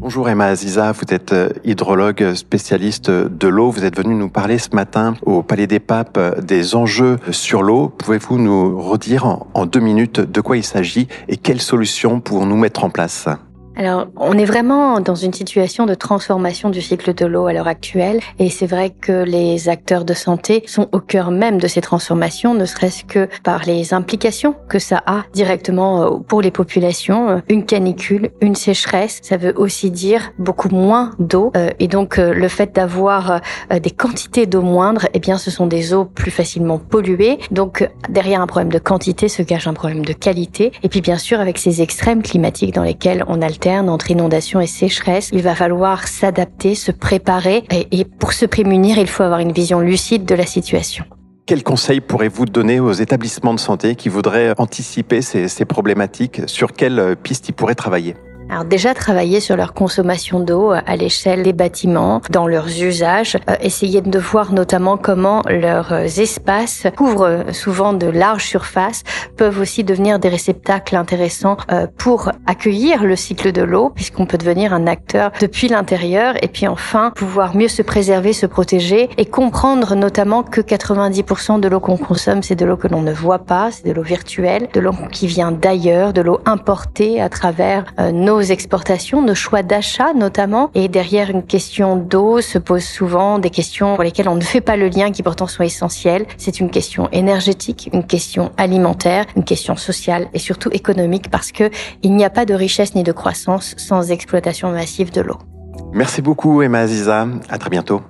Bonjour Emma Aziza, vous êtes euh, hydrologue spécialiste de l'eau. Vous êtes venu nous parler ce matin au Palais des Papes euh, des enjeux sur l'eau. Pouvez-vous nous redire en deux minutes de quoi il s'agit et quelles solutions pouvons-nous mettre en place? Alors, on est vraiment dans une situation de transformation du cycle de l'eau à l'heure actuelle, et c'est vrai que les acteurs de santé sont au cœur même de ces transformations, ne serait-ce que par les implications que ça a directement euh, pour les populations. Une canicule, une sécheresse, ça veut aussi dire beaucoup moins d'eau, euh, et donc euh, le fait d'avoir des quantités d'eau moindres, eh bien, ce sont des eaux plus facilement polluées. Donc, derrière un problème de quantité se cache un problème de qualité, et puis bien sûr avec ces extrêmes climatiques dans lesquels on alterne entre inondations et sécheresse. Il va falloir s'adapter, se préparer et, pour se prémunir, il faut avoir une vision lucide de la situation. Quels conseils pourrez-vous donner aux établissements de santé qui voudraient anticiper ces, ces problématiques? Sur quelles pistes ils pourraient travailler? Alors déjà travailler sur leur consommation d'eau à l'échelle des bâtiments, dans leurs usages, euh, essayer de voir notamment comment leurs espaces couvrent souvent de larges surfaces, peuvent aussi devenir des réceptacles intéressants euh, pour accueillir le cycle de l'eau, puisqu'on peut devenir un acteur depuis l'intérieur, et puis enfin pouvoir mieux se préserver, se protéger, et comprendre notamment que 90% de l'eau qu'on consomme, c'est de l'eau que l'on ne voit pas, c'est de l'eau virtuelle, de l'eau qui vient d'ailleurs, de l'eau importée à travers euh, nos exportations, nos choix d'achat notamment. Et derrière une question d'eau se posent souvent des questions pour lesquelles on ne fait pas le lien qui pourtant sont essentielles. C'est une question énergétique, une question alimentaire, une question sociale et surtout économique parce que il n'y a pas de richesse ni de croissance sans exploitation massive de l'eau. Merci beaucoup Emma Aziza. À très bientôt.